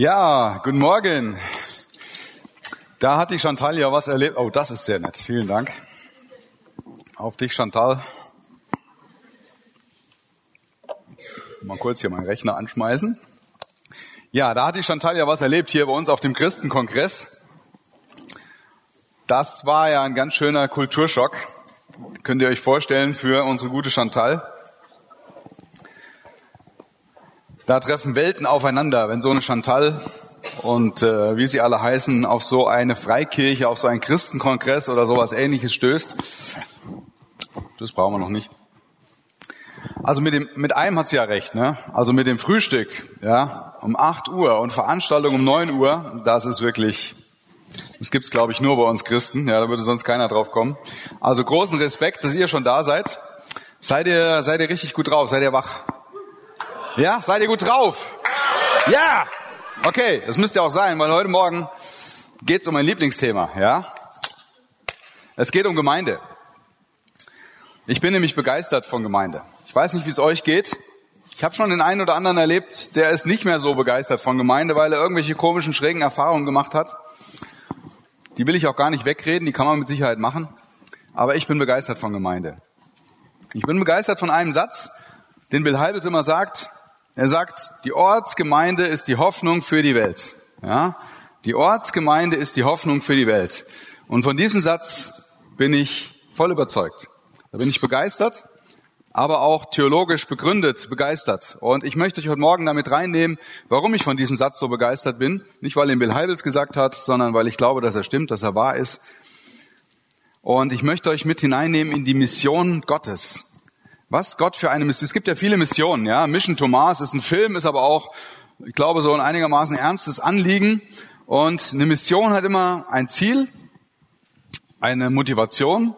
Ja, guten Morgen. Da hat die Chantal ja was erlebt. Oh, das ist sehr nett. Vielen Dank. Auf dich, Chantal. Mal kurz hier meinen Rechner anschmeißen. Ja, da hat die Chantal ja was erlebt hier bei uns auf dem Christenkongress. Das war ja ein ganz schöner Kulturschock. Könnt ihr euch vorstellen für unsere gute Chantal. Da treffen Welten aufeinander, wenn so eine Chantal und äh, wie sie alle heißen, auf so eine Freikirche, auf so einen Christenkongress oder sowas ähnliches stößt. Das brauchen wir noch nicht. Also mit dem mit einem hat sie ja recht, ne? Also mit dem Frühstück, ja, um 8 Uhr und Veranstaltung um 9 Uhr, das ist wirklich das gibt's glaube ich nur bei uns Christen, ja, da würde sonst keiner drauf kommen. Also großen Respekt, dass ihr schon da seid. Seid ihr seid ihr richtig gut drauf, seid ihr wach? Ja, seid ihr gut drauf? Ja! Okay, das müsst ihr auch sein, weil heute Morgen geht es um mein Lieblingsthema, ja? Es geht um Gemeinde. Ich bin nämlich begeistert von Gemeinde. Ich weiß nicht, wie es euch geht. Ich habe schon den einen oder anderen erlebt, der ist nicht mehr so begeistert von Gemeinde, weil er irgendwelche komischen, schrägen Erfahrungen gemacht hat. Die will ich auch gar nicht wegreden, die kann man mit Sicherheit machen. Aber ich bin begeistert von Gemeinde. Ich bin begeistert von einem Satz, den Bill Heibels immer sagt, er sagt, die Ortsgemeinde ist die Hoffnung für die Welt. Ja? Die Ortsgemeinde ist die Hoffnung für die Welt. Und von diesem Satz bin ich voll überzeugt. Da bin ich begeistert, aber auch theologisch begründet begeistert. Und ich möchte euch heute Morgen damit reinnehmen, warum ich von diesem Satz so begeistert bin. Nicht, weil ihn Bill Heibels gesagt hat, sondern weil ich glaube, dass er stimmt, dass er wahr ist. Und ich möchte euch mit hineinnehmen in die Mission Gottes. Was Gott für eine Mission. Es gibt ja viele Missionen, ja. Mission Thomas ist ein Film, ist aber auch, ich glaube, so ein einigermaßen ernstes Anliegen. Und eine Mission hat immer ein Ziel, eine Motivation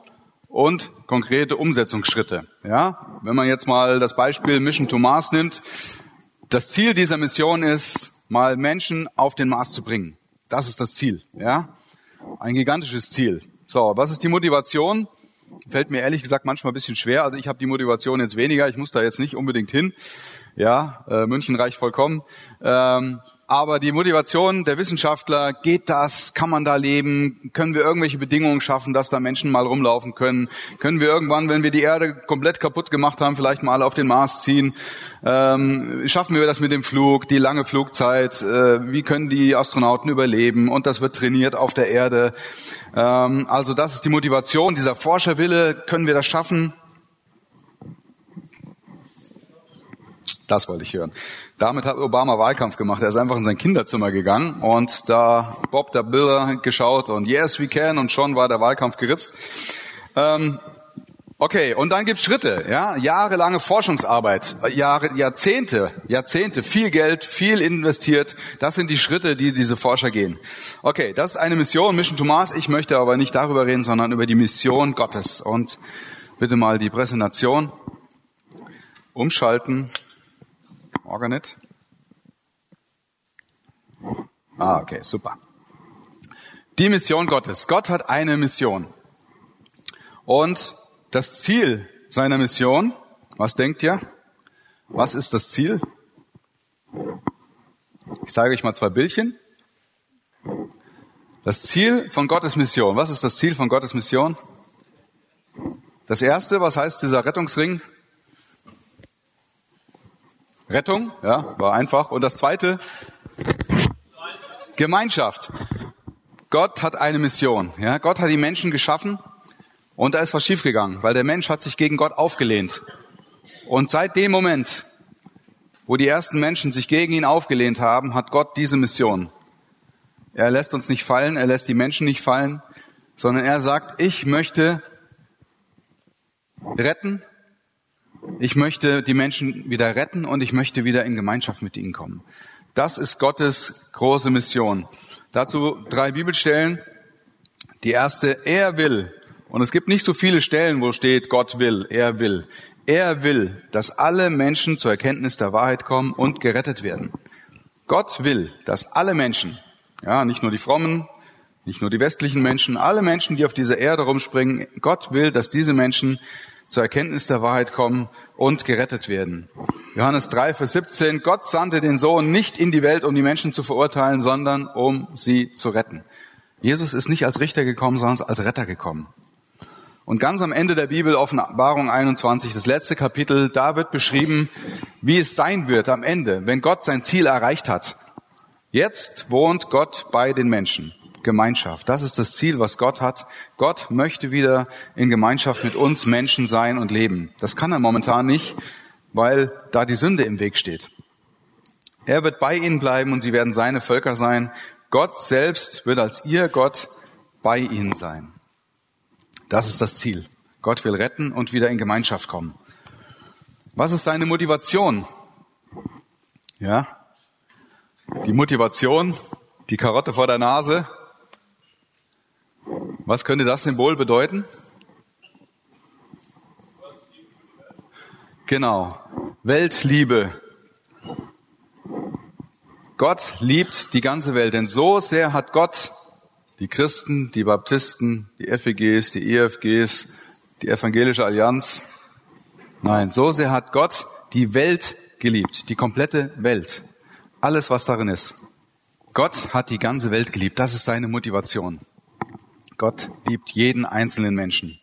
und konkrete Umsetzungsschritte. Ja, wenn man jetzt mal das Beispiel Mission to Mars nimmt, das Ziel dieser Mission ist, mal Menschen auf den Mars zu bringen. Das ist das Ziel. Ja, ein gigantisches Ziel. So, was ist die Motivation? Fällt mir ehrlich gesagt manchmal ein bisschen schwer. Also ich habe die Motivation jetzt weniger. Ich muss da jetzt nicht unbedingt hin. Ja, äh, München reicht vollkommen. Ähm, aber die Motivation der Wissenschaftler, geht das? Kann man da leben? Können wir irgendwelche Bedingungen schaffen, dass da Menschen mal rumlaufen können? Können wir irgendwann, wenn wir die Erde komplett kaputt gemacht haben, vielleicht mal auf den Mars ziehen? Ähm, schaffen wir das mit dem Flug, die lange Flugzeit? Äh, wie können die Astronauten überleben? Und das wird trainiert auf der Erde. Ähm, also das ist die Motivation, dieser Forscherwille. Können wir das schaffen? Das wollte ich hören. Damit hat Obama Wahlkampf gemacht. Er ist einfach in sein Kinderzimmer gegangen und da Bob der Bilder geschaut und yes, we can und schon war der Wahlkampf geritzt. Ähm, okay, und dann gibt's Schritte, ja, jahrelange Forschungsarbeit, Jahre, Jahrzehnte, Jahrzehnte, viel Geld, viel investiert. Das sind die Schritte, die diese Forscher gehen. Okay, das ist eine Mission, Mission to Mars. Ich möchte aber nicht darüber reden, sondern über die Mission Gottes. Und bitte mal die Präsentation umschalten. Organet. Ah, okay, super. Die Mission Gottes. Gott hat eine Mission. Und das Ziel seiner Mission, was denkt ihr? Was ist das Ziel? Ich zeige euch mal zwei Bildchen. Das Ziel von Gottes Mission. Was ist das Ziel von Gottes Mission? Das erste, was heißt dieser Rettungsring? Rettung, ja, war einfach. Und das zweite, Gemeinschaft. Gott hat eine Mission. Ja, Gott hat die Menschen geschaffen und da ist was schiefgegangen, weil der Mensch hat sich gegen Gott aufgelehnt. Und seit dem Moment, wo die ersten Menschen sich gegen ihn aufgelehnt haben, hat Gott diese Mission. Er lässt uns nicht fallen, er lässt die Menschen nicht fallen, sondern er sagt, ich möchte retten, ich möchte die Menschen wieder retten und ich möchte wieder in Gemeinschaft mit ihnen kommen. Das ist Gottes große Mission. Dazu drei Bibelstellen. Die erste, er will. Und es gibt nicht so viele Stellen, wo steht, Gott will, er will. Er will, dass alle Menschen zur Erkenntnis der Wahrheit kommen und gerettet werden. Gott will, dass alle Menschen, ja, nicht nur die Frommen, nicht nur die westlichen Menschen, alle Menschen, die auf dieser Erde rumspringen, Gott will, dass diese Menschen zur Erkenntnis der Wahrheit kommen und gerettet werden. Johannes 3, Vers 17, Gott sandte den Sohn nicht in die Welt, um die Menschen zu verurteilen, sondern um sie zu retten. Jesus ist nicht als Richter gekommen, sondern als Retter gekommen. Und ganz am Ende der Bibel, Offenbarung 21, das letzte Kapitel, da wird beschrieben, wie es sein wird am Ende, wenn Gott sein Ziel erreicht hat. Jetzt wohnt Gott bei den Menschen. Gemeinschaft. Das ist das Ziel, was Gott hat. Gott möchte wieder in Gemeinschaft mit uns Menschen sein und leben. Das kann er momentan nicht, weil da die Sünde im Weg steht. Er wird bei ihnen bleiben und sie werden seine Völker sein. Gott selbst wird als ihr Gott bei ihnen sein. Das ist das Ziel. Gott will retten und wieder in Gemeinschaft kommen. Was ist seine Motivation? Ja, die Motivation, die Karotte vor der Nase, was könnte das Symbol bedeuten? Genau. Weltliebe. Gott liebt die ganze Welt, denn so sehr hat Gott die Christen, die Baptisten, die FEGs, die EFGs, die Evangelische Allianz. Nein, so sehr hat Gott die Welt geliebt, die komplette Welt. Alles, was darin ist. Gott hat die ganze Welt geliebt. Das ist seine Motivation. Gott liebt jeden einzelnen Menschen.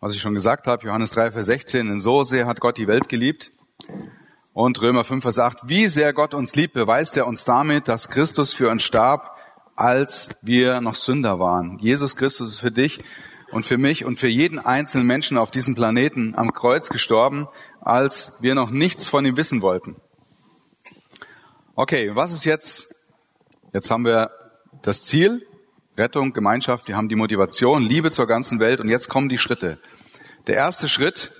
Was ich schon gesagt habe, Johannes 3, Vers 16, denn so sehr hat Gott die Welt geliebt. Und Römer 5, Vers 8, wie sehr Gott uns liebt, beweist er uns damit, dass Christus für uns starb, als wir noch Sünder waren. Jesus Christus ist für dich und für mich und für jeden einzelnen Menschen auf diesem Planeten am Kreuz gestorben, als wir noch nichts von ihm wissen wollten. Okay, was ist jetzt? Jetzt haben wir das Ziel, Rettung, Gemeinschaft, die haben die Motivation, Liebe zur ganzen Welt und jetzt kommen die Schritte. Der erste Schritt,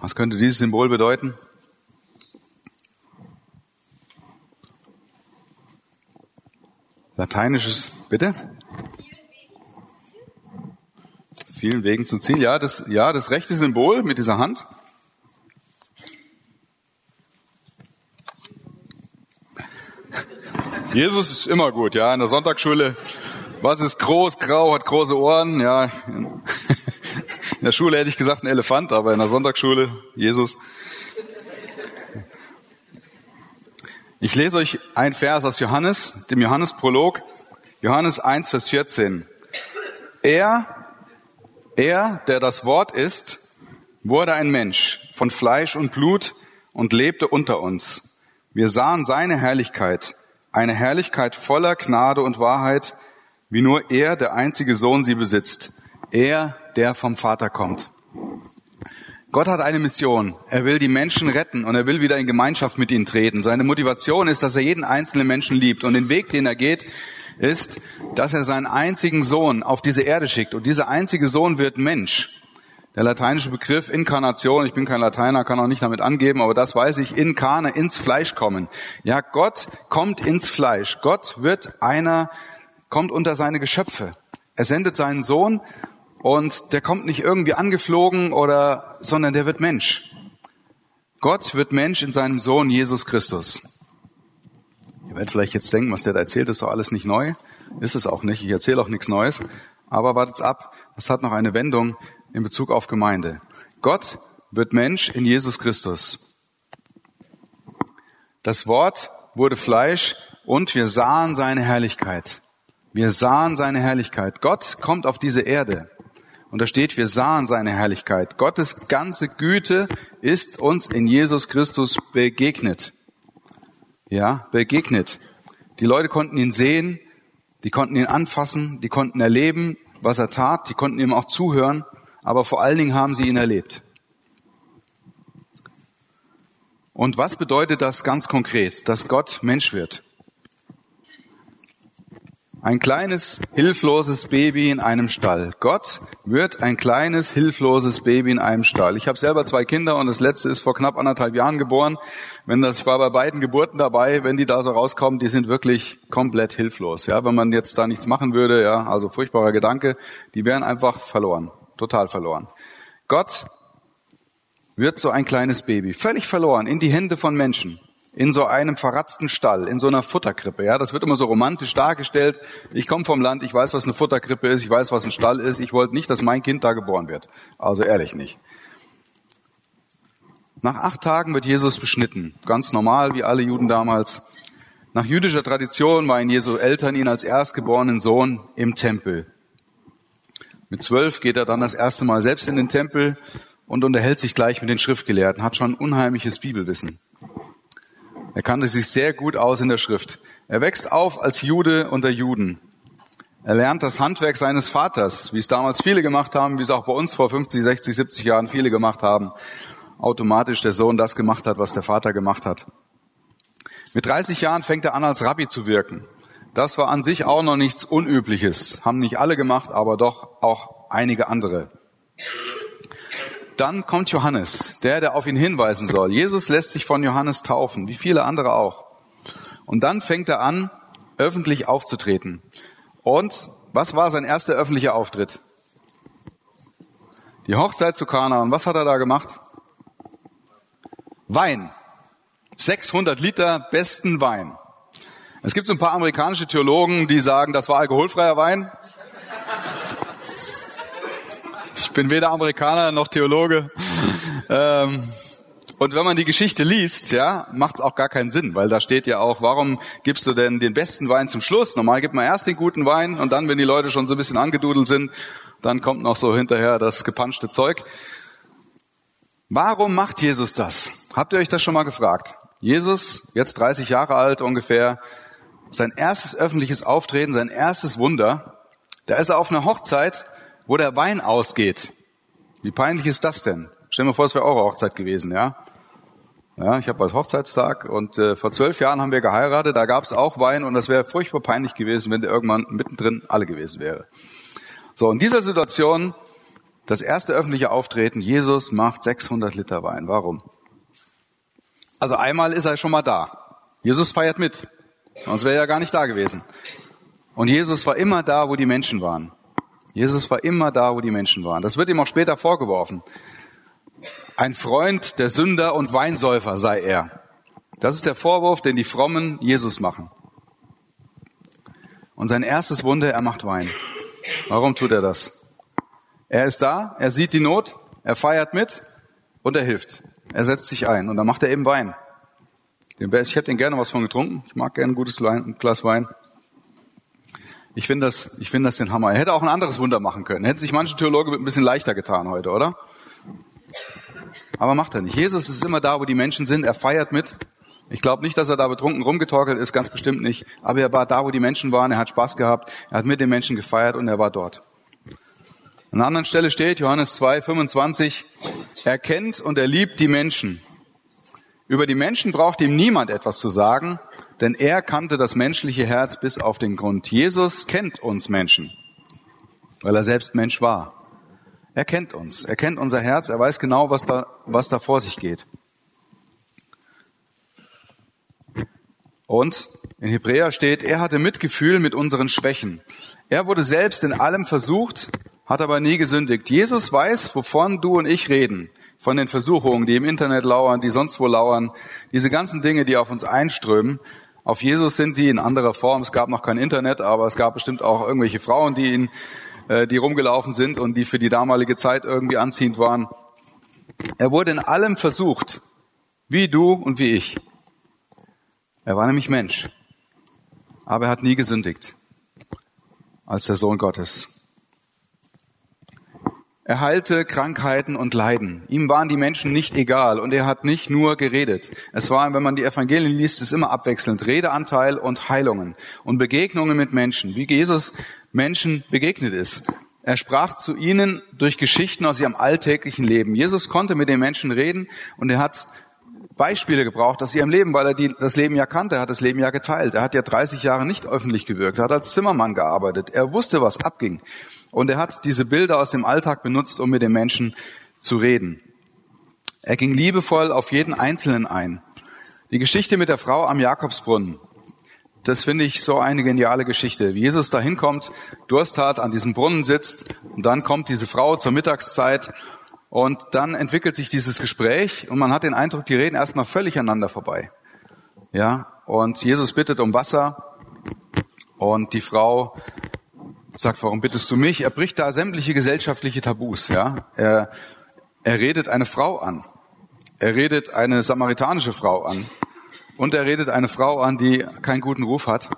was könnte dieses Symbol bedeuten? Lateinisches, bitte? Vielen Wegen zum Ziel. Ja, das, ja, das rechte Symbol mit dieser Hand. Jesus ist immer gut, ja. In der Sonntagsschule, was ist groß, grau, hat große Ohren, ja. In der Schule hätte ich gesagt ein Elefant, aber in der Sonntagsschule, Jesus. Ich lese euch ein Vers aus Johannes, dem Johannesprolog, Johannes 1, Vers 14. Er, er, der das Wort ist, wurde ein Mensch von Fleisch und Blut und lebte unter uns. Wir sahen seine Herrlichkeit, eine Herrlichkeit voller Gnade und Wahrheit, wie nur er, der einzige Sohn, sie besitzt. Er, der vom Vater kommt. Gott hat eine Mission. Er will die Menschen retten und er will wieder in Gemeinschaft mit ihnen treten. Seine Motivation ist, dass er jeden einzelnen Menschen liebt. Und den Weg, den er geht, ist, dass er seinen einzigen Sohn auf diese Erde schickt. Und dieser einzige Sohn wird Mensch. Der lateinische Begriff Inkarnation, ich bin kein Lateiner, kann auch nicht damit angeben, aber das weiß ich, inkarne, ins Fleisch kommen. Ja, Gott kommt ins Fleisch. Gott wird einer, kommt unter seine Geschöpfe. Er sendet seinen Sohn und der kommt nicht irgendwie angeflogen oder, sondern der wird Mensch. Gott wird Mensch in seinem Sohn Jesus Christus. Ihr werdet vielleicht jetzt denken, was der da erzählt, ist doch alles nicht neu. Ist es auch nicht. Ich erzähle auch nichts Neues. Aber wartet's ab. Das hat noch eine Wendung in Bezug auf Gemeinde. Gott wird Mensch in Jesus Christus. Das Wort wurde Fleisch und wir sahen seine Herrlichkeit. Wir sahen seine Herrlichkeit. Gott kommt auf diese Erde. Und da steht, wir sahen seine Herrlichkeit. Gottes ganze Güte ist uns in Jesus Christus begegnet. Ja, begegnet. Die Leute konnten ihn sehen, die konnten ihn anfassen, die konnten erleben, was er tat, die konnten ihm auch zuhören aber vor allen Dingen haben sie ihn erlebt. Und was bedeutet das ganz konkret, dass Gott Mensch wird? Ein kleines, hilfloses Baby in einem Stall. Gott wird ein kleines, hilfloses Baby in einem Stall. Ich habe selber zwei Kinder und das letzte ist vor knapp anderthalb Jahren geboren. Wenn das, ich war bei beiden Geburten dabei, wenn die da so rauskommen, die sind wirklich komplett hilflos. Ja, wenn man jetzt da nichts machen würde, ja, also furchtbarer Gedanke, die wären einfach verloren total verloren. Gott wird so ein kleines Baby, völlig verloren, in die Hände von Menschen. in so einem verratzten Stall, in so einer Futterkrippe. Ja, das wird immer so romantisch dargestellt. Ich komme vom Land, ich weiß, was eine Futterkrippe ist, ich weiß, was ein Stall ist. Ich wollte nicht, dass mein Kind da geboren wird. Also ehrlich nicht. Nach acht Tagen wird Jesus beschnitten. Ganz normal, wie alle Juden damals. Nach jüdischer Tradition waren Jesu Eltern ihn als erstgeborenen Sohn im Tempel. Mit zwölf geht er dann das erste Mal selbst in den Tempel und unterhält sich gleich mit den Schriftgelehrten, hat schon unheimliches Bibelwissen. Er kannte sich sehr gut aus in der Schrift. Er wächst auf als Jude unter Juden. Er lernt das Handwerk seines Vaters, wie es damals viele gemacht haben, wie es auch bei uns vor 50, 60, 70 Jahren viele gemacht haben. Automatisch der Sohn das gemacht hat, was der Vater gemacht hat. Mit 30 Jahren fängt er an, als Rabbi zu wirken. Das war an sich auch noch nichts Unübliches. Haben nicht alle gemacht, aber doch auch einige andere. Dann kommt Johannes, der, der auf ihn hinweisen soll. Jesus lässt sich von Johannes taufen, wie viele andere auch. Und dann fängt er an, öffentlich aufzutreten. Und was war sein erster öffentlicher Auftritt? Die Hochzeit zu Kana. Und was hat er da gemacht? Wein. 600 Liter besten Wein. Es gibt so ein paar amerikanische Theologen, die sagen, das war alkoholfreier Wein. Ich bin weder Amerikaner noch Theologe. Ähm, und wenn man die Geschichte liest, ja, macht es auch gar keinen Sinn, weil da steht ja auch, warum gibst du denn den besten Wein zum Schluss? Normal gibt man erst den guten Wein und dann, wenn die Leute schon so ein bisschen angedudelt sind, dann kommt noch so hinterher das gepanschte Zeug. Warum macht Jesus das? Habt ihr euch das schon mal gefragt? Jesus, jetzt 30 Jahre alt ungefähr, sein erstes öffentliches Auftreten, sein erstes Wunder, da ist er auf einer Hochzeit wo der Wein ausgeht. Wie peinlich ist das denn? Stell mir vor, es wäre eure Hochzeit gewesen, ja? Ja, ich habe bald Hochzeitstag und äh, vor zwölf Jahren haben wir geheiratet, da gab es auch Wein und das wäre furchtbar peinlich gewesen, wenn der irgendwann mittendrin alle gewesen wäre. So, in dieser Situation, das erste öffentliche Auftreten, Jesus macht 600 Liter Wein. Warum? Also einmal ist er schon mal da. Jesus feiert mit, sonst wäre er ja gar nicht da gewesen. Und Jesus war immer da, wo die Menschen waren. Jesus war immer da, wo die Menschen waren. Das wird ihm auch später vorgeworfen. Ein Freund der Sünder und Weinsäufer sei er. Das ist der Vorwurf, den die Frommen Jesus machen. Und sein erstes Wunder, er macht Wein. Warum tut er das? Er ist da, er sieht die Not, er feiert mit und er hilft. Er setzt sich ein und dann macht er eben Wein. Ich hätte den gerne was von getrunken. Ich mag gerne ein gutes Glas Wein. Ich finde das, ich finde das den Hammer. Er hätte auch ein anderes Wunder machen können. Hätten sich manche Theologen ein bisschen leichter getan heute, oder? Aber macht er nicht. Jesus ist immer da, wo die Menschen sind. Er feiert mit. Ich glaube nicht, dass er da betrunken rumgetorkelt ist, ganz bestimmt nicht. Aber er war da, wo die Menschen waren. Er hat Spaß gehabt. Er hat mit den Menschen gefeiert und er war dort. An einer anderen Stelle steht, Johannes 2, 25, er kennt und er liebt die Menschen. Über die Menschen braucht ihm niemand etwas zu sagen, denn er kannte das menschliche Herz bis auf den Grund. Jesus kennt uns Menschen, weil er selbst Mensch war. Er kennt uns, er kennt unser Herz, er weiß genau, was da, was da vor sich geht. Und in Hebräer steht, er hatte Mitgefühl mit unseren Schwächen. Er wurde selbst in allem versucht, hat aber nie gesündigt. Jesus weiß, wovon du und ich reden. Von den Versuchungen, die im Internet lauern, die sonst wo lauern. Diese ganzen Dinge, die auf uns einströmen. Auf Jesus sind die in anderer Form. Es gab noch kein Internet, aber es gab bestimmt auch irgendwelche Frauen, die ihn, äh, die rumgelaufen sind und die für die damalige Zeit irgendwie anziehend waren. Er wurde in allem versucht, wie du und wie ich. Er war nämlich Mensch, aber er hat nie gesündigt als der Sohn Gottes. Er heilte Krankheiten und Leiden. Ihm waren die Menschen nicht egal und er hat nicht nur geredet. Es war, wenn man die Evangelien liest, ist immer abwechselnd Redeanteil und Heilungen und Begegnungen mit Menschen, wie Jesus Menschen begegnet ist. Er sprach zu ihnen durch Geschichten aus ihrem alltäglichen Leben. Jesus konnte mit den Menschen reden und er hat Beispiele gebraucht aus ihrem Leben, weil er die, das Leben ja kannte. Er hat das Leben ja geteilt. Er hat ja 30 Jahre nicht öffentlich gewirkt. Er hat als Zimmermann gearbeitet. Er wusste, was abging. Und er hat diese Bilder aus dem Alltag benutzt, um mit den Menschen zu reden. Er ging liebevoll auf jeden Einzelnen ein. Die Geschichte mit der Frau am Jakobsbrunnen, das finde ich so eine geniale Geschichte. Wie Jesus da hinkommt, Durst hat, an diesem Brunnen sitzt und dann kommt diese Frau zur Mittagszeit und dann entwickelt sich dieses Gespräch und man hat den Eindruck, die reden erstmal völlig aneinander vorbei. Ja, und Jesus bittet um Wasser und die Frau sagt, warum bittest du mich? Er bricht da sämtliche gesellschaftliche Tabus, ja. Er, er redet eine Frau an. Er redet eine samaritanische Frau an. Und er redet eine Frau an, die keinen guten Ruf hat.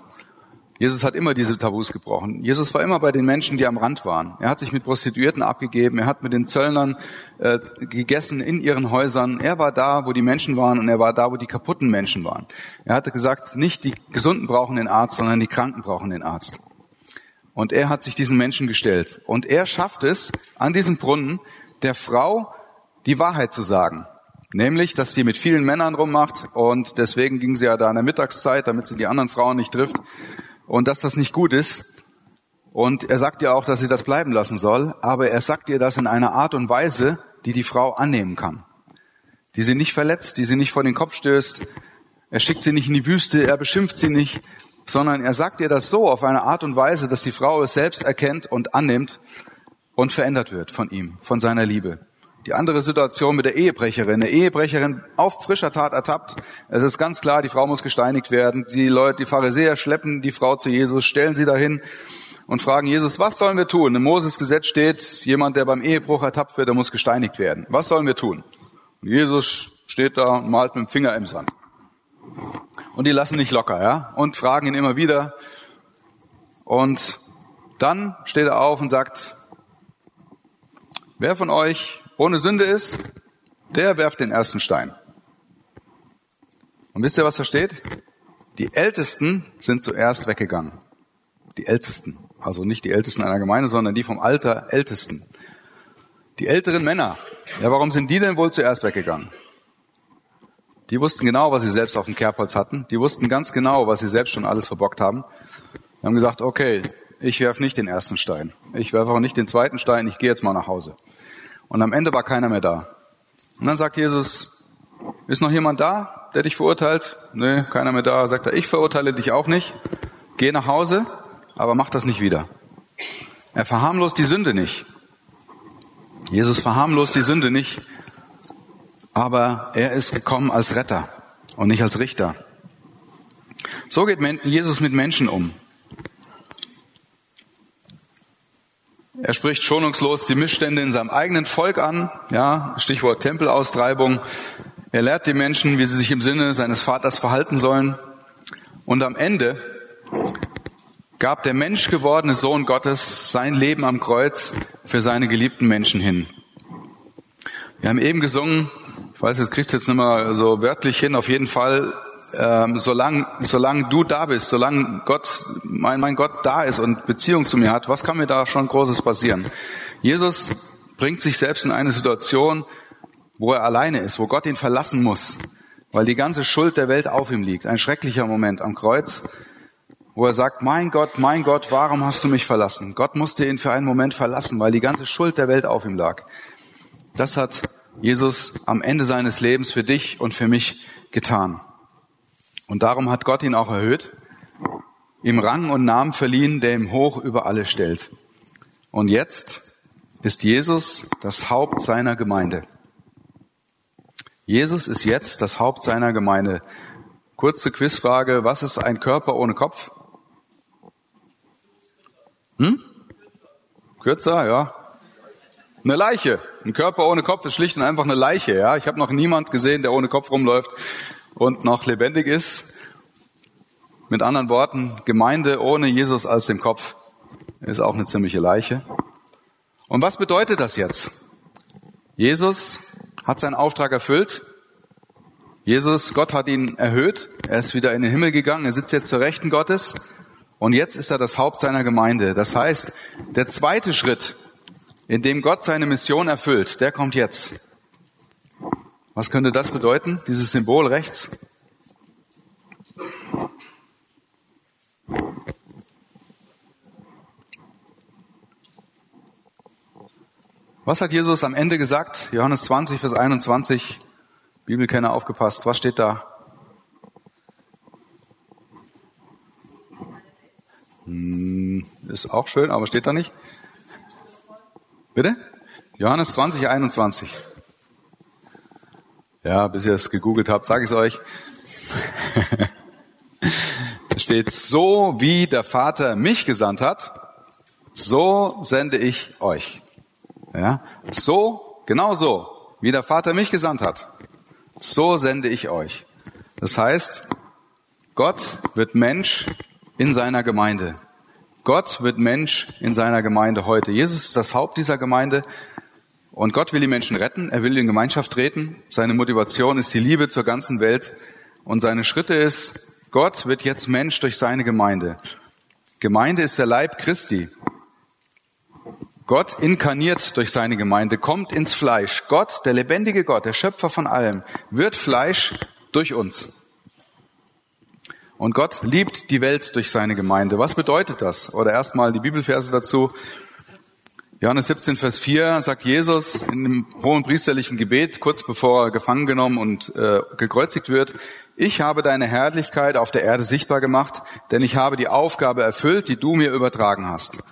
Jesus hat immer diese Tabus gebrochen. Jesus war immer bei den Menschen, die am Rand waren. Er hat sich mit Prostituierten abgegeben. Er hat mit den Zöllnern äh, gegessen in ihren Häusern. Er war da, wo die Menschen waren und er war da, wo die kaputten Menschen waren. Er hatte gesagt, nicht die Gesunden brauchen den Arzt, sondern die Kranken brauchen den Arzt. Und er hat sich diesen Menschen gestellt. Und er schafft es, an diesem Brunnen der Frau die Wahrheit zu sagen. Nämlich, dass sie mit vielen Männern rummacht und deswegen ging sie ja da in der Mittagszeit, damit sie die anderen Frauen nicht trifft und dass das nicht gut ist. Und er sagt ihr auch, dass sie das bleiben lassen soll, aber er sagt ihr das in einer Art und Weise, die die Frau annehmen kann. Die sie nicht verletzt, die sie nicht vor den Kopf stößt. Er schickt sie nicht in die Wüste, er beschimpft sie nicht, sondern er sagt ihr das so auf eine Art und Weise, dass die Frau es selbst erkennt und annimmt und verändert wird von ihm, von seiner Liebe. Die andere Situation mit der Ehebrecherin. Eine Ehebrecherin auf frischer Tat ertappt. Es ist ganz klar, die Frau muss gesteinigt werden. Die Leute, die Pharisäer schleppen die Frau zu Jesus, stellen sie dahin und fragen Jesus, was sollen wir tun? Im Moses Gesetz steht, jemand, der beim Ehebruch ertappt wird, der muss gesteinigt werden. Was sollen wir tun? Und Jesus steht da und malt mit dem Finger im Sand. Und die lassen nicht locker, ja, und fragen ihn immer wieder. Und dann steht er auf und sagt, wer von euch ohne Sünde ist, der werft den ersten Stein. Und wisst ihr, was da steht? Die Ältesten sind zuerst weggegangen. Die Ältesten. Also nicht die Ältesten einer Gemeinde, sondern die vom Alter Ältesten. Die älteren Männer. Ja, warum sind die denn wohl zuerst weggegangen? Die wussten genau, was sie selbst auf dem Kerbholz hatten. Die wussten ganz genau, was sie selbst schon alles verbockt haben. Die haben gesagt, okay, ich werfe nicht den ersten Stein. Ich werfe auch nicht den zweiten Stein. Ich gehe jetzt mal nach Hause. Und am Ende war keiner mehr da. Und dann sagt Jesus, ist noch jemand da, der dich verurteilt? Nee, keiner mehr da. Sagt er, ich verurteile dich auch nicht. Geh nach Hause, aber mach das nicht wieder. Er verharmlost die Sünde nicht. Jesus verharmlost die Sünde nicht, aber er ist gekommen als Retter und nicht als Richter. So geht Jesus mit Menschen um. Er spricht schonungslos die Missstände in seinem eigenen Volk an, ja, Stichwort Tempelaustreibung. Er lehrt die Menschen, wie sie sich im Sinne seines Vaters verhalten sollen. Und am Ende gab der menschgewordene Sohn Gottes sein Leben am Kreuz für seine geliebten Menschen hin. Wir haben eben gesungen, weiß, jetzt kriegst du jetzt nicht mehr so wörtlich hin, auf jeden Fall ähm, solange, solange du da bist, solange Gott, mein, mein Gott da ist und Beziehung zu mir hat, was kann mir da schon Großes passieren? Jesus bringt sich selbst in eine Situation, wo er alleine ist, wo Gott ihn verlassen muss, weil die ganze Schuld der Welt auf ihm liegt. Ein schrecklicher Moment am Kreuz, wo er sagt, mein Gott, mein Gott, warum hast du mich verlassen? Gott musste ihn für einen Moment verlassen, weil die ganze Schuld der Welt auf ihm lag. Das hat Jesus am Ende seines Lebens für dich und für mich getan. Und darum hat Gott ihn auch erhöht, ihm Rang und Namen verliehen, der ihm hoch über alle stellt. Und jetzt ist Jesus das Haupt seiner Gemeinde. Jesus ist jetzt das Haupt seiner Gemeinde. Kurze Quizfrage, was ist ein Körper ohne Kopf? Hm? Kürzer, ja. Eine Leiche. Ein Körper ohne Kopf ist schlicht und einfach eine Leiche. Ja, ich habe noch niemand gesehen, der ohne Kopf rumläuft und noch lebendig ist. Mit anderen Worten, Gemeinde ohne Jesus als dem Kopf ist auch eine ziemliche Leiche. Und was bedeutet das jetzt? Jesus hat seinen Auftrag erfüllt. Jesus, Gott hat ihn erhöht. Er ist wieder in den Himmel gegangen. Er sitzt jetzt zur Rechten Gottes. Und jetzt ist er das Haupt seiner Gemeinde. Das heißt, der zweite Schritt, in dem Gott seine Mission erfüllt, der kommt jetzt. Was könnte das bedeuten, dieses Symbol rechts? Was hat Jesus am Ende gesagt? Johannes 20, Vers 21. Bibelkenner aufgepasst. Was steht da? Hm, ist auch schön, aber steht da nicht. Bitte? Johannes 20, 21. Ja, bis ihr es gegoogelt habt, sage ich es euch. da steht, so wie der Vater mich gesandt hat, so sende ich euch. Ja, so, genau so, wie der Vater mich gesandt hat, so sende ich euch. Das heißt, Gott wird Mensch in seiner Gemeinde. Gott wird Mensch in seiner Gemeinde heute. Jesus ist das Haupt dieser Gemeinde und Gott will die Menschen retten. Er will in Gemeinschaft treten. Seine Motivation ist die Liebe zur ganzen Welt und seine Schritte ist, Gott wird jetzt Mensch durch seine Gemeinde. Gemeinde ist der Leib Christi. Gott inkarniert durch seine Gemeinde, kommt ins Fleisch. Gott, der lebendige Gott, der Schöpfer von allem, wird Fleisch durch uns. Und Gott liebt die Welt durch seine Gemeinde. Was bedeutet das? Oder erstmal die Bibelverse dazu. Johannes 17, Vers 4 sagt Jesus in dem hohen priesterlichen Gebet, kurz bevor er gefangen genommen und äh, gekreuzigt wird, ich habe deine Herrlichkeit auf der Erde sichtbar gemacht, denn ich habe die Aufgabe erfüllt, die du mir übertragen hast.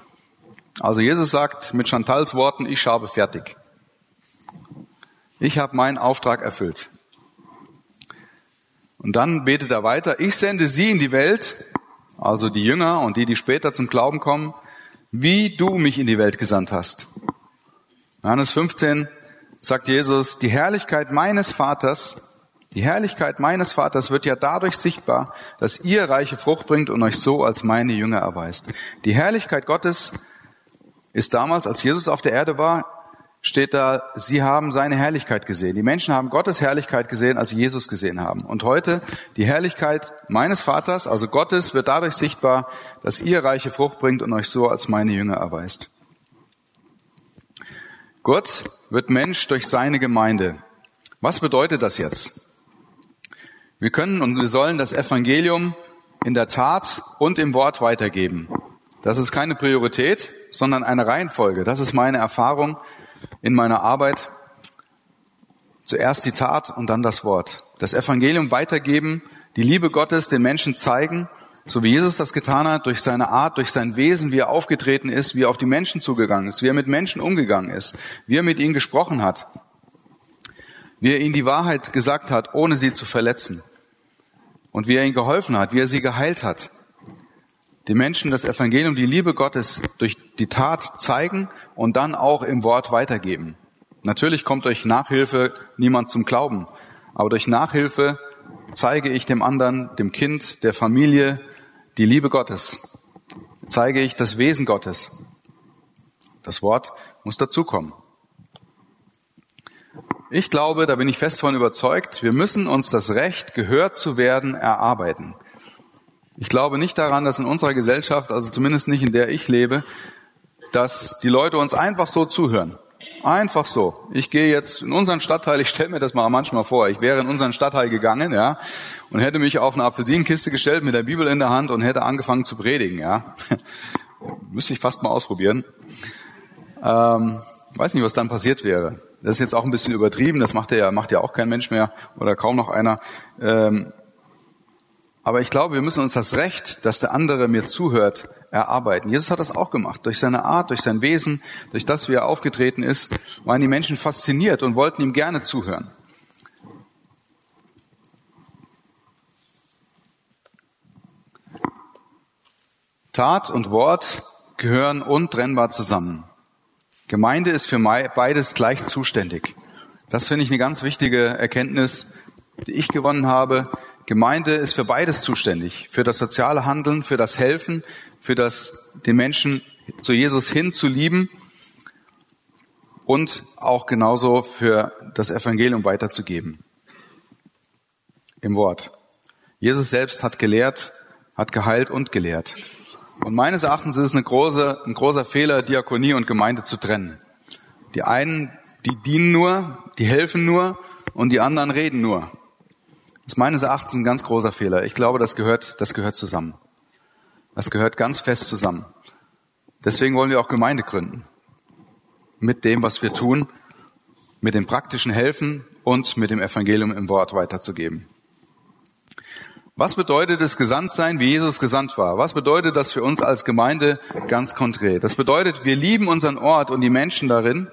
Also Jesus sagt mit Chantals Worten, ich habe fertig. Ich habe meinen Auftrag erfüllt. Und dann betet er weiter, ich sende sie in die Welt, also die Jünger und die, die später zum Glauben kommen, wie du mich in die Welt gesandt hast. Johannes 15 sagt Jesus, die Herrlichkeit meines Vaters, die Herrlichkeit meines Vaters wird ja dadurch sichtbar, dass ihr reiche Frucht bringt und euch so als meine Jünger erweist. Die Herrlichkeit Gottes ist damals, als Jesus auf der Erde war, steht da, sie haben seine Herrlichkeit gesehen. Die Menschen haben Gottes Herrlichkeit gesehen, als sie Jesus gesehen haben. Und heute die Herrlichkeit meines Vaters, also Gottes, wird dadurch sichtbar, dass ihr reiche Frucht bringt und euch so als meine Jünger erweist. Gott wird Mensch durch seine Gemeinde. Was bedeutet das jetzt? Wir können und wir sollen das Evangelium in der Tat und im Wort weitergeben. Das ist keine Priorität, sondern eine Reihenfolge. Das ist meine Erfahrung in meiner Arbeit zuerst die Tat und dann das Wort. Das Evangelium weitergeben, die Liebe Gottes den Menschen zeigen, so wie Jesus das getan hat, durch seine Art, durch sein Wesen, wie er aufgetreten ist, wie er auf die Menschen zugegangen ist, wie er mit Menschen umgegangen ist, wie er mit ihnen gesprochen hat, wie er ihnen die Wahrheit gesagt hat, ohne sie zu verletzen und wie er ihnen geholfen hat, wie er sie geheilt hat die Menschen das Evangelium, die Liebe Gottes durch die Tat zeigen und dann auch im Wort weitergeben. Natürlich kommt durch Nachhilfe niemand zum Glauben, aber durch Nachhilfe zeige ich dem anderen, dem Kind, der Familie die Liebe Gottes, zeige ich das Wesen Gottes. Das Wort muss dazukommen. Ich glaube, da bin ich fest von überzeugt, wir müssen uns das Recht, gehört zu werden, erarbeiten. Ich glaube nicht daran, dass in unserer Gesellschaft, also zumindest nicht in der ich lebe, dass die Leute uns einfach so zuhören. Einfach so. Ich gehe jetzt in unseren Stadtteil, ich stelle mir das mal manchmal vor, ich wäre in unseren Stadtteil gegangen, ja, und hätte mich auf eine Apfelsinenkiste gestellt mit der Bibel in der Hand und hätte angefangen zu predigen, ja. Müsste ich fast mal ausprobieren. Ähm, weiß nicht, was dann passiert wäre. Das ist jetzt auch ein bisschen übertrieben, das macht ja, macht ja auch kein Mensch mehr oder kaum noch einer. Ähm, aber ich glaube, wir müssen uns das Recht, dass der andere mir zuhört, erarbeiten. Jesus hat das auch gemacht. Durch seine Art, durch sein Wesen, durch das, wie er aufgetreten ist, waren die Menschen fasziniert und wollten ihm gerne zuhören. Tat und Wort gehören untrennbar zusammen. Gemeinde ist für beides gleich zuständig. Das finde ich eine ganz wichtige Erkenntnis, die ich gewonnen habe. Gemeinde ist für beides zuständig, für das soziale Handeln, für das Helfen, für das den Menschen zu Jesus hin zu lieben und auch genauso für das Evangelium weiterzugeben. Im Wort. Jesus selbst hat gelehrt, hat geheilt und gelehrt. Und meines Erachtens ist es eine große, ein großer Fehler, Diakonie und Gemeinde zu trennen. Die einen, die dienen nur, die helfen nur und die anderen reden nur. Das ist meines Erachtens ein ganz großer Fehler. Ich glaube, das gehört, das gehört zusammen. Das gehört ganz fest zusammen. Deswegen wollen wir auch Gemeinde gründen. Mit dem, was wir tun, mit dem praktischen Helfen und mit dem Evangelium im Wort weiterzugeben. Was bedeutet es, gesandt sein, wie Jesus gesandt war? Was bedeutet das für uns als Gemeinde ganz konkret? Das bedeutet, wir lieben unseren Ort und die Menschen darin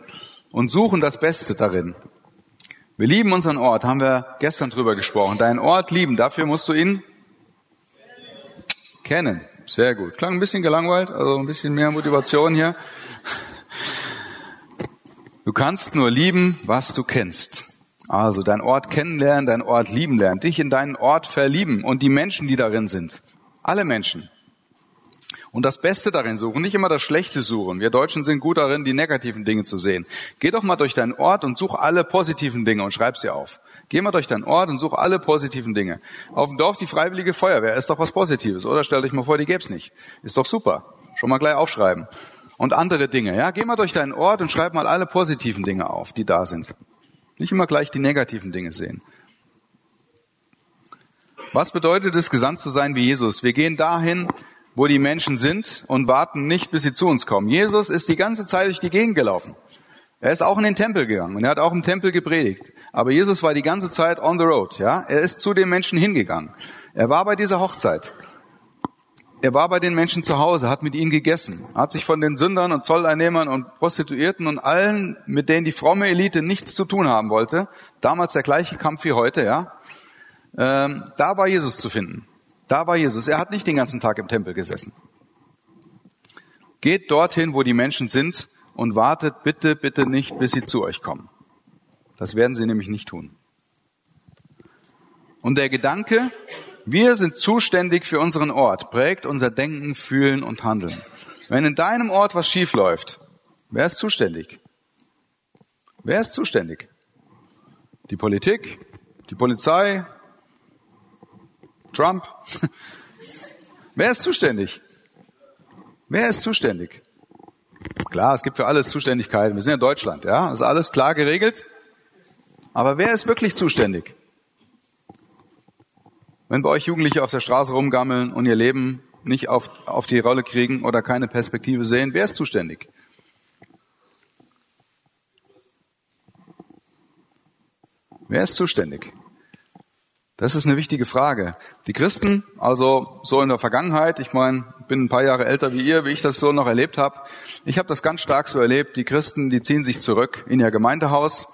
und suchen das Beste darin. Wir lieben unseren Ort, haben wir gestern drüber gesprochen. Deinen Ort lieben, dafür musst du ihn kennen. Sehr gut. Klang ein bisschen gelangweilt, also ein bisschen mehr Motivation hier. Du kannst nur lieben, was du kennst. Also dein Ort kennenlernen, dein Ort lieben lernen, dich in deinen Ort verlieben und die Menschen, die darin sind. Alle Menschen. Und das Beste darin suchen, nicht immer das Schlechte suchen. Wir Deutschen sind gut darin, die negativen Dinge zu sehen. Geh doch mal durch deinen Ort und such alle positiven Dinge und schreib sie auf. Geh mal durch deinen Ort und such alle positiven Dinge. Auf dem Dorf die Freiwillige Feuerwehr ist doch was Positives, oder? Stell dich mal vor, die gäb's nicht. Ist doch super. Schon mal gleich aufschreiben. Und andere Dinge, ja? Geh mal durch deinen Ort und schreib mal alle positiven Dinge auf, die da sind. Nicht immer gleich die negativen Dinge sehen. Was bedeutet es, gesandt zu sein wie Jesus? Wir gehen dahin, wo die Menschen sind und warten nicht, bis sie zu uns kommen. Jesus ist die ganze Zeit durch die Gegend gelaufen. Er ist auch in den Tempel gegangen und er hat auch im Tempel gepredigt. Aber Jesus war die ganze Zeit on the road, ja? Er ist zu den Menschen hingegangen. Er war bei dieser Hochzeit. Er war bei den Menschen zu Hause, hat mit ihnen gegessen, hat sich von den Sündern und Zolleinnehmern und Prostituierten und allen, mit denen die fromme Elite nichts zu tun haben wollte, damals der gleiche Kampf wie heute, ja, ähm, da war Jesus zu finden. Da war Jesus. Er hat nicht den ganzen Tag im Tempel gesessen. Geht dorthin, wo die Menschen sind und wartet bitte, bitte nicht, bis sie zu euch kommen. Das werden sie nämlich nicht tun. Und der Gedanke, wir sind zuständig für unseren Ort, prägt unser Denken, Fühlen und Handeln. Wenn in deinem Ort was schief läuft, wer ist zuständig? Wer ist zuständig? Die Politik, die Polizei, Trump? wer ist zuständig? Wer ist zuständig? Klar, es gibt für alles Zuständigkeiten. Wir sind in Deutschland, ja, ist alles klar geregelt. Aber wer ist wirklich zuständig? Wenn bei euch Jugendliche auf der Straße rumgammeln und ihr Leben nicht auf, auf die Rolle kriegen oder keine Perspektive sehen, wer ist zuständig? Wer ist zuständig? Das ist eine wichtige Frage. Die Christen, also so in der Vergangenheit, ich meine, bin ein paar Jahre älter wie ihr, wie ich das so noch erlebt habe. Ich habe das ganz stark so erlebt. Die Christen, die ziehen sich zurück in ihr Gemeindehaus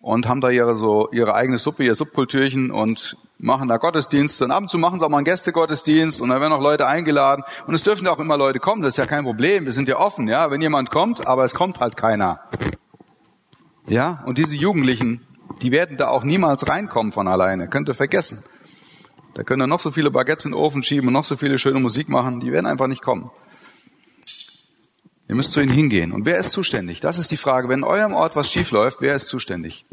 und haben da ihre so ihre eigene Suppe, ihr Subkultürchen und machen da Gottesdienste und ab und zu machen sie auch mal einen Gästegottesdienst und da werden auch Leute eingeladen und es dürfen ja auch immer Leute kommen, das ist ja kein Problem, wir sind ja offen, ja, wenn jemand kommt, aber es kommt halt keiner. Ja, und diese Jugendlichen, die werden da auch niemals reinkommen von alleine, könnt ihr vergessen. Da können ihr noch so viele Baguettes in den Ofen schieben und noch so viele schöne Musik machen, die werden einfach nicht kommen. Ihr müsst zu ihnen hingehen. Und wer ist zuständig? Das ist die Frage. Wenn in eurem Ort was schief läuft, wer ist zuständig?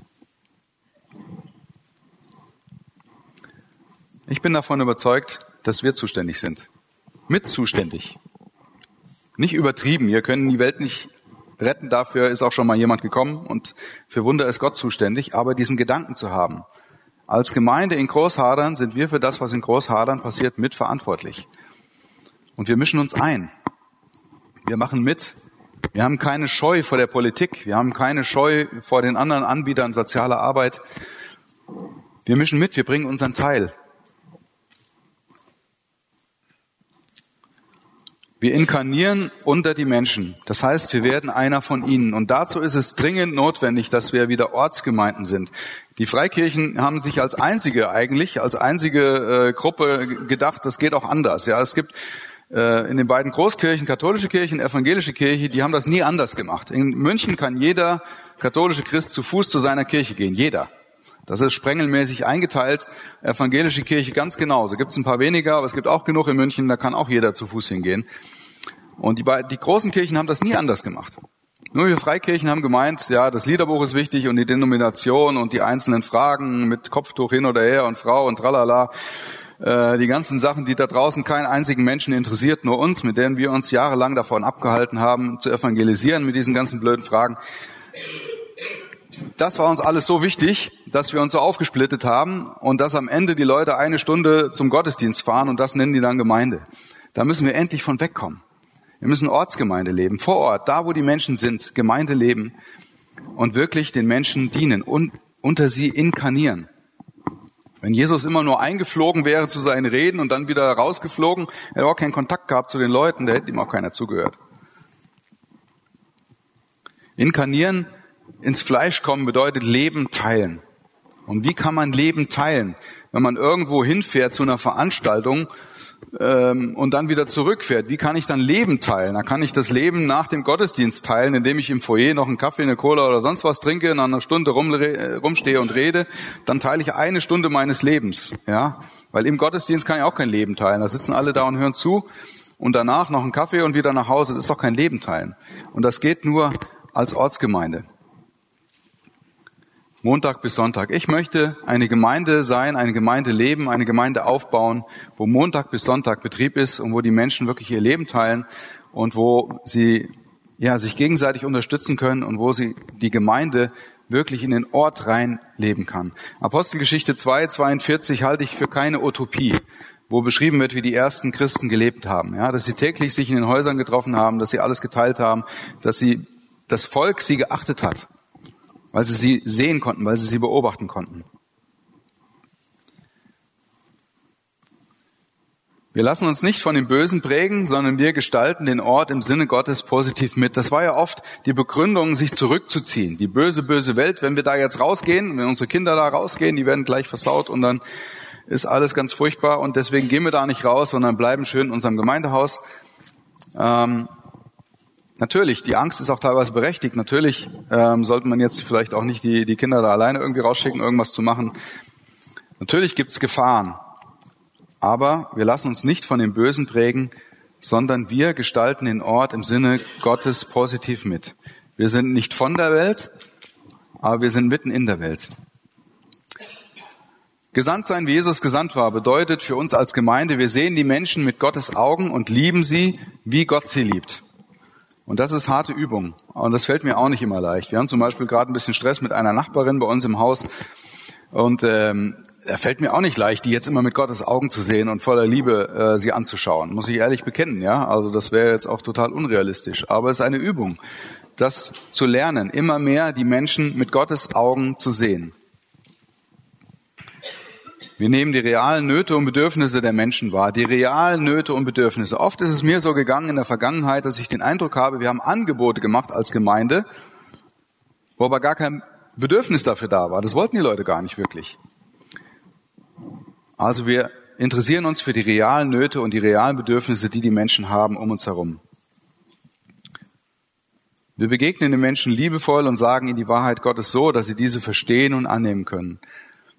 Ich bin davon überzeugt, dass wir zuständig sind. Mit zuständig. Nicht übertrieben. Wir können die Welt nicht retten. Dafür ist auch schon mal jemand gekommen und für Wunder ist Gott zuständig. Aber diesen Gedanken zu haben. Als Gemeinde in Großhadern sind wir für das, was in Großhadern passiert, mitverantwortlich. Und wir mischen uns ein. Wir machen mit. Wir haben keine Scheu vor der Politik. Wir haben keine Scheu vor den anderen Anbietern sozialer Arbeit. Wir mischen mit. Wir bringen unseren Teil. Wir inkarnieren unter die Menschen. Das heißt, wir werden einer von ihnen. Und dazu ist es dringend notwendig, dass wir wieder Ortsgemeinden sind. Die Freikirchen haben sich als einzige eigentlich, als einzige äh, Gruppe gedacht, das geht auch anders. Ja, es gibt äh, in den beiden Großkirchen, katholische Kirche und evangelische Kirche, die haben das nie anders gemacht. In München kann jeder katholische Christ zu Fuß zu seiner Kirche gehen. Jeder. Das ist sprengelmäßig eingeteilt. Evangelische Kirche ganz genauso. Gibt es ein paar weniger, aber es gibt auch genug in München, da kann auch jeder zu Fuß hingehen. Und die, die großen Kirchen haben das nie anders gemacht. Nur wir Freikirchen haben gemeint, ja, das Liederbuch ist wichtig und die Denomination und die einzelnen Fragen mit Kopftuch hin oder her und Frau und tralala. Äh, die ganzen Sachen, die da draußen keinen einzigen Menschen interessiert, nur uns, mit denen wir uns jahrelang davon abgehalten haben, zu evangelisieren mit diesen ganzen blöden Fragen. Das war uns alles so wichtig, dass wir uns so aufgesplittet haben und dass am Ende die Leute eine Stunde zum Gottesdienst fahren und das nennen die dann Gemeinde. Da müssen wir endlich von wegkommen. Wir müssen Ortsgemeinde leben, vor Ort, da wo die Menschen sind, Gemeinde leben und wirklich den Menschen dienen und unter sie inkarnieren. Wenn Jesus immer nur eingeflogen wäre zu seinen Reden und dann wieder rausgeflogen, hätte er auch keinen Kontakt gehabt zu den Leuten, da hätte ihm auch keiner zugehört. Inkarnieren ins Fleisch kommen bedeutet Leben teilen. Und wie kann man Leben teilen? Wenn man irgendwo hinfährt zu einer Veranstaltung ähm, und dann wieder zurückfährt, wie kann ich dann Leben teilen? Da kann ich das Leben nach dem Gottesdienst teilen, indem ich im Foyer noch einen Kaffee, eine Cola oder sonst was trinke, nach einer Stunde rum, rumstehe und rede. Dann teile ich eine Stunde meines Lebens. Ja, weil im Gottesdienst kann ich auch kein Leben teilen. Da sitzen alle da und hören zu und danach noch einen Kaffee und wieder nach Hause. Das ist doch kein Leben teilen. Und das geht nur als Ortsgemeinde. Montag bis Sonntag. Ich möchte eine Gemeinde sein, eine Gemeinde leben, eine Gemeinde aufbauen, wo Montag bis Sonntag Betrieb ist und wo die Menschen wirklich ihr Leben teilen und wo sie ja, sich gegenseitig unterstützen können und wo sie die Gemeinde wirklich in den Ort rein leben kann. Apostelgeschichte 2, 42 halte ich für keine Utopie, wo beschrieben wird, wie die ersten Christen gelebt haben. Ja, dass sie täglich sich in den Häusern getroffen haben, dass sie alles geteilt haben, dass sie das Volk sie geachtet hat weil sie sie sehen konnten, weil sie sie beobachten konnten. Wir lassen uns nicht von dem Bösen prägen, sondern wir gestalten den Ort im Sinne Gottes positiv mit. Das war ja oft die Begründung, sich zurückzuziehen. Die böse, böse Welt, wenn wir da jetzt rausgehen, wenn unsere Kinder da rausgehen, die werden gleich versaut und dann ist alles ganz furchtbar und deswegen gehen wir da nicht raus, sondern bleiben schön in unserem Gemeindehaus. Ähm, Natürlich, die Angst ist auch teilweise berechtigt. Natürlich ähm, sollte man jetzt vielleicht auch nicht die, die Kinder da alleine irgendwie rausschicken, irgendwas zu machen. Natürlich gibt's Gefahren. Aber wir lassen uns nicht von dem Bösen prägen, sondern wir gestalten den Ort im Sinne Gottes positiv mit. Wir sind nicht von der Welt, aber wir sind mitten in der Welt. Gesandt sein, wie Jesus gesandt war, bedeutet für uns als Gemeinde, wir sehen die Menschen mit Gottes Augen und lieben sie, wie Gott sie liebt. Und das ist harte Übung. Und das fällt mir auch nicht immer leicht. Wir haben zum Beispiel gerade ein bisschen Stress mit einer Nachbarin bei uns im Haus. Und ähm, er fällt mir auch nicht leicht, die jetzt immer mit Gottes Augen zu sehen und voller Liebe äh, sie anzuschauen. Muss ich ehrlich bekennen, ja. Also das wäre jetzt auch total unrealistisch. Aber es ist eine Übung, das zu lernen, immer mehr die Menschen mit Gottes Augen zu sehen. Wir nehmen die realen Nöte und Bedürfnisse der Menschen wahr, die realen Nöte und Bedürfnisse. Oft ist es mir so gegangen in der Vergangenheit, dass ich den Eindruck habe, wir haben Angebote gemacht als Gemeinde, wo aber gar kein Bedürfnis dafür da war. Das wollten die Leute gar nicht wirklich. Also wir interessieren uns für die realen Nöte und die realen Bedürfnisse, die die Menschen haben um uns herum. Wir begegnen den Menschen liebevoll und sagen ihnen die Wahrheit Gottes so, dass sie diese verstehen und annehmen können.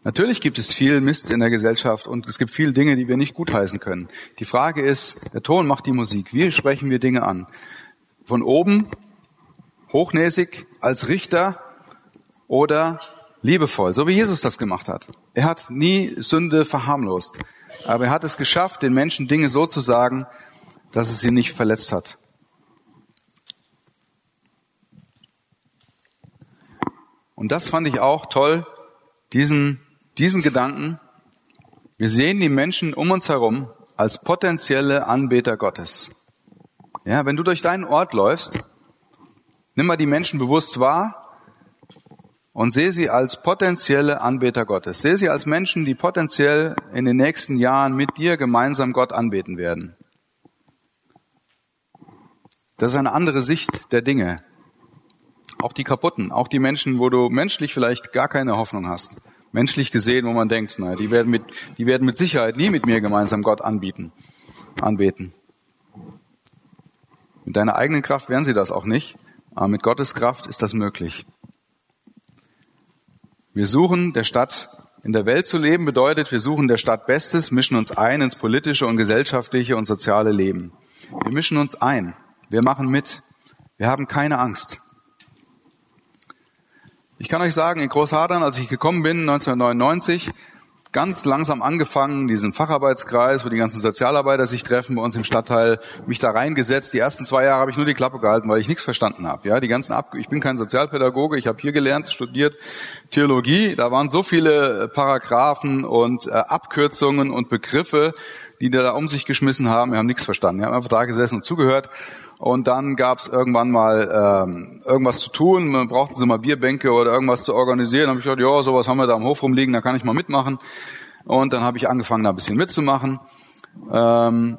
Natürlich gibt es viel Mist in der Gesellschaft und es gibt viele Dinge, die wir nicht gutheißen können. Die Frage ist, der Ton macht die Musik. Wie sprechen wir Dinge an? Von oben, hochnäsig, als Richter oder liebevoll, so wie Jesus das gemacht hat. Er hat nie Sünde verharmlost, aber er hat es geschafft, den Menschen Dinge so zu sagen, dass es sie nicht verletzt hat. Und das fand ich auch toll, diesen diesen Gedanken, wir sehen die Menschen um uns herum als potenzielle Anbeter Gottes. Ja, wenn du durch deinen Ort läufst, nimm mal die Menschen bewusst wahr und sehe sie als potenzielle Anbeter Gottes. Sehe sie als Menschen, die potenziell in den nächsten Jahren mit dir gemeinsam Gott anbeten werden. Das ist eine andere Sicht der Dinge. Auch die kaputten, auch die Menschen, wo du menschlich vielleicht gar keine Hoffnung hast menschlich gesehen, wo man denkt, naja, die werden mit, die werden mit Sicherheit nie mit mir gemeinsam Gott anbieten, anbeten. Mit deiner eigenen Kraft werden sie das auch nicht, aber mit Gottes Kraft ist das möglich. Wir suchen der Stadt, in der Welt zu leben bedeutet, wir suchen der Stadt Bestes, mischen uns ein ins politische und gesellschaftliche und soziale Leben. Wir mischen uns ein. Wir machen mit. Wir haben keine Angst. Ich kann euch sagen, in Großhadern, als ich gekommen bin, 1999, ganz langsam angefangen, diesen Facharbeitskreis, wo die ganzen Sozialarbeiter sich treffen bei uns im Stadtteil, mich da reingesetzt. Die ersten zwei Jahre habe ich nur die Klappe gehalten, weil ich nichts verstanden habe. Ja, die ganzen Ab ich bin kein Sozialpädagoge, ich habe hier gelernt, studiert Theologie. Da waren so viele Paragraphen und äh, Abkürzungen und Begriffe, die da um sich geschmissen haben. Wir haben nichts verstanden. Wir haben einfach da gesessen und zugehört. Und dann gab es irgendwann mal ähm, irgendwas zu tun, Man brauchten sie mal Bierbänke oder irgendwas zu organisieren. Dann habe ich gedacht, ja, sowas haben wir da am Hof rumliegen, da kann ich mal mitmachen. Und dann habe ich angefangen, da ein bisschen mitzumachen. Ähm,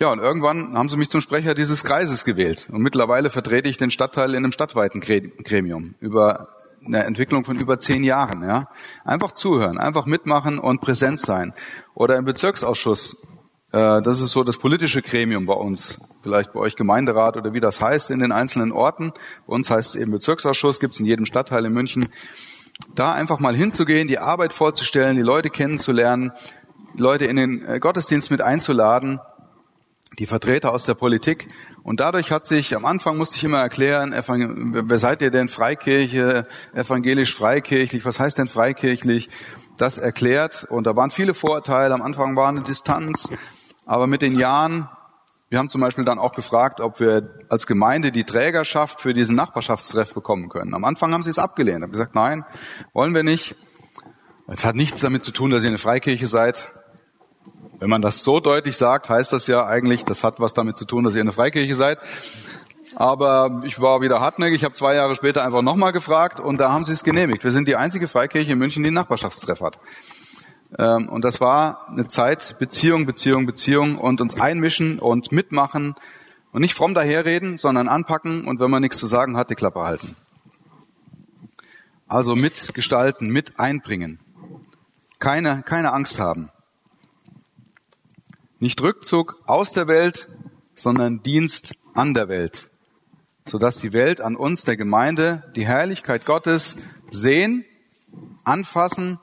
Ja, und irgendwann haben sie mich zum Sprecher dieses Kreises gewählt. Und mittlerweile vertrete ich den Stadtteil in einem stadtweiten Gremium über eine Entwicklung von über zehn Jahren. Ja. Einfach zuhören, einfach mitmachen und präsent sein. Oder im Bezirksausschuss, das ist so das politische Gremium bei uns, vielleicht bei euch Gemeinderat oder wie das heißt in den einzelnen Orten. Bei uns heißt es eben Bezirksausschuss, gibt es in jedem Stadtteil in München. Da einfach mal hinzugehen, die Arbeit vorzustellen, die Leute kennenzulernen, Leute in den äh, Gottesdienst mit einzuladen die Vertreter aus der Politik. Und dadurch hat sich, am Anfang musste ich immer erklären, wer seid ihr denn Freikirche, evangelisch freikirchlich, was heißt denn freikirchlich? Das erklärt. Und da waren viele Vorurteile. Am Anfang war eine Distanz. Aber mit den Jahren, wir haben zum Beispiel dann auch gefragt, ob wir als Gemeinde die Trägerschaft für diesen Nachbarschaftstreff bekommen können. Am Anfang haben sie es abgelehnt, haben gesagt, nein, wollen wir nicht. Es hat nichts damit zu tun, dass ihr eine Freikirche seid. Wenn man das so deutlich sagt, heißt das ja eigentlich, das hat was damit zu tun, dass ihr eine Freikirche seid. Aber ich war wieder hartnäckig, ich habe zwei Jahre später einfach nochmal gefragt und da haben sie es genehmigt. Wir sind die einzige Freikirche in München, die einen Nachbarschaftstreff hat. Ähm, und das war eine Zeit Beziehung, Beziehung, Beziehung und uns einmischen und mitmachen und nicht fromm daherreden, sondern anpacken und wenn man nichts zu sagen hat, die Klappe halten. Also mitgestalten, mit einbringen. Keine, keine Angst haben. Nicht Rückzug aus der Welt, sondern Dienst an der Welt, sodass die Welt an uns, der Gemeinde, die Herrlichkeit Gottes sehen, anfassen,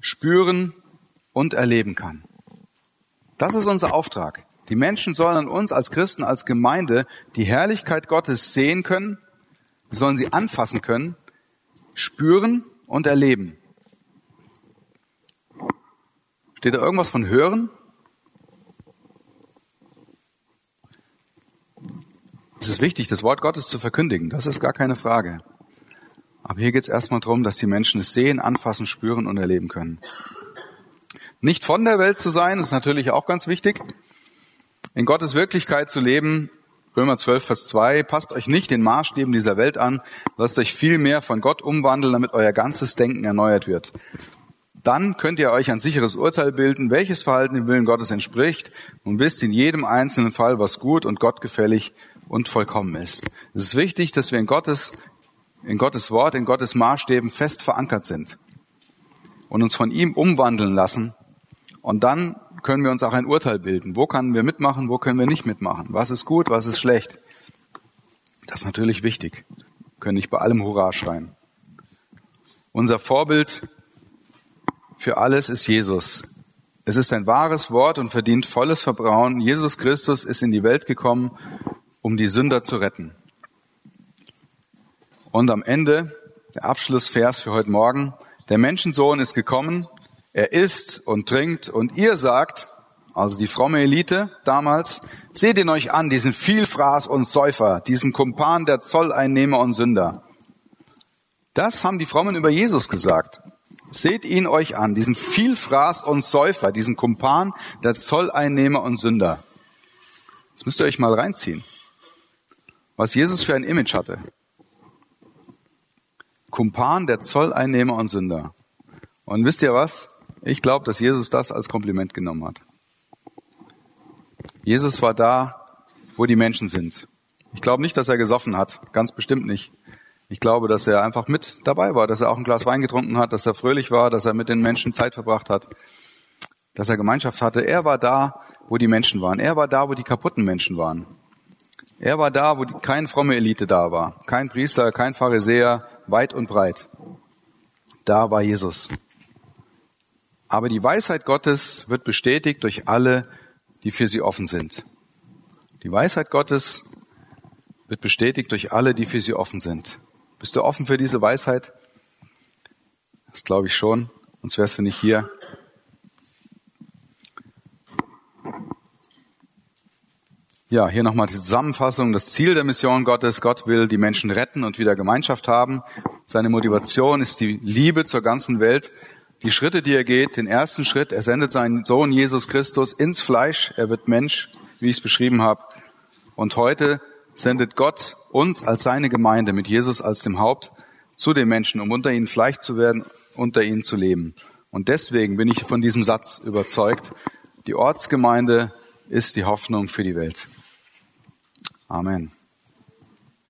spüren und erleben kann. Das ist unser Auftrag. Die Menschen sollen an uns als Christen, als Gemeinde die Herrlichkeit Gottes sehen können, wir sollen sie anfassen können, spüren und erleben. Steht da irgendwas von hören? Es ist wichtig, das Wort Gottes zu verkündigen. Das ist gar keine Frage. Aber hier geht es erstmal darum, dass die Menschen es sehen, anfassen, spüren und erleben können. Nicht von der Welt zu sein, ist natürlich auch ganz wichtig. In Gottes Wirklichkeit zu leben, Römer 12, Vers 2, passt euch nicht den Maßstäben dieser Welt an, lasst euch viel mehr von Gott umwandeln, damit euer ganzes Denken erneuert wird. Dann könnt ihr euch ein sicheres Urteil bilden, welches Verhalten dem Willen Gottes entspricht und wisst in jedem einzelnen Fall, was gut und gottgefällig und vollkommen ist. Es ist wichtig, dass wir in Gottes, in Gottes Wort, in Gottes Maßstäben fest verankert sind und uns von ihm umwandeln lassen. Und dann können wir uns auch ein Urteil bilden. Wo können wir mitmachen, wo können wir nicht mitmachen? Was ist gut, was ist schlecht? Das ist natürlich wichtig. Wir können nicht bei allem Hurra schreien. Unser Vorbild für alles ist Jesus. Es ist ein wahres Wort und verdient volles Vertrauen. Jesus Christus ist in die Welt gekommen, um die Sünder zu retten. Und am Ende, der Abschlussvers für heute Morgen, der Menschensohn ist gekommen, er isst und trinkt und ihr sagt, also die fromme Elite damals, seht ihn euch an, diesen Vielfraß und Säufer, diesen Kumpan der Zolleinnehmer und Sünder. Das haben die Frommen über Jesus gesagt. Seht ihn euch an, diesen Vielfraß und Säufer, diesen Kumpan der Zolleinnehmer und Sünder. Das müsst ihr euch mal reinziehen was Jesus für ein Image hatte. Kumpan der Zolleinnehmer und Sünder. Und wisst ihr was? Ich glaube, dass Jesus das als Kompliment genommen hat. Jesus war da, wo die Menschen sind. Ich glaube nicht, dass er gesoffen hat, ganz bestimmt nicht. Ich glaube, dass er einfach mit dabei war, dass er auch ein Glas Wein getrunken hat, dass er fröhlich war, dass er mit den Menschen Zeit verbracht hat, dass er Gemeinschaft hatte. Er war da, wo die Menschen waren. Er war da, wo die kaputten Menschen waren. Er war da, wo keine fromme Elite da war. Kein Priester, kein Pharisäer, weit und breit. Da war Jesus. Aber die Weisheit Gottes wird bestätigt durch alle, die für sie offen sind. Die Weisheit Gottes wird bestätigt durch alle, die für sie offen sind. Bist du offen für diese Weisheit? Das glaube ich schon, sonst wärst du nicht hier. Ja, hier nochmal die Zusammenfassung. Das Ziel der Mission Gottes. Gott will die Menschen retten und wieder Gemeinschaft haben. Seine Motivation ist die Liebe zur ganzen Welt. Die Schritte, die er geht, den ersten Schritt, er sendet seinen Sohn Jesus Christus ins Fleisch. Er wird Mensch, wie ich es beschrieben habe. Und heute sendet Gott uns als seine Gemeinde mit Jesus als dem Haupt zu den Menschen, um unter ihnen Fleisch zu werden, unter ihnen zu leben. Und deswegen bin ich von diesem Satz überzeugt. Die Ortsgemeinde ist die Hoffnung für die Welt. Amen.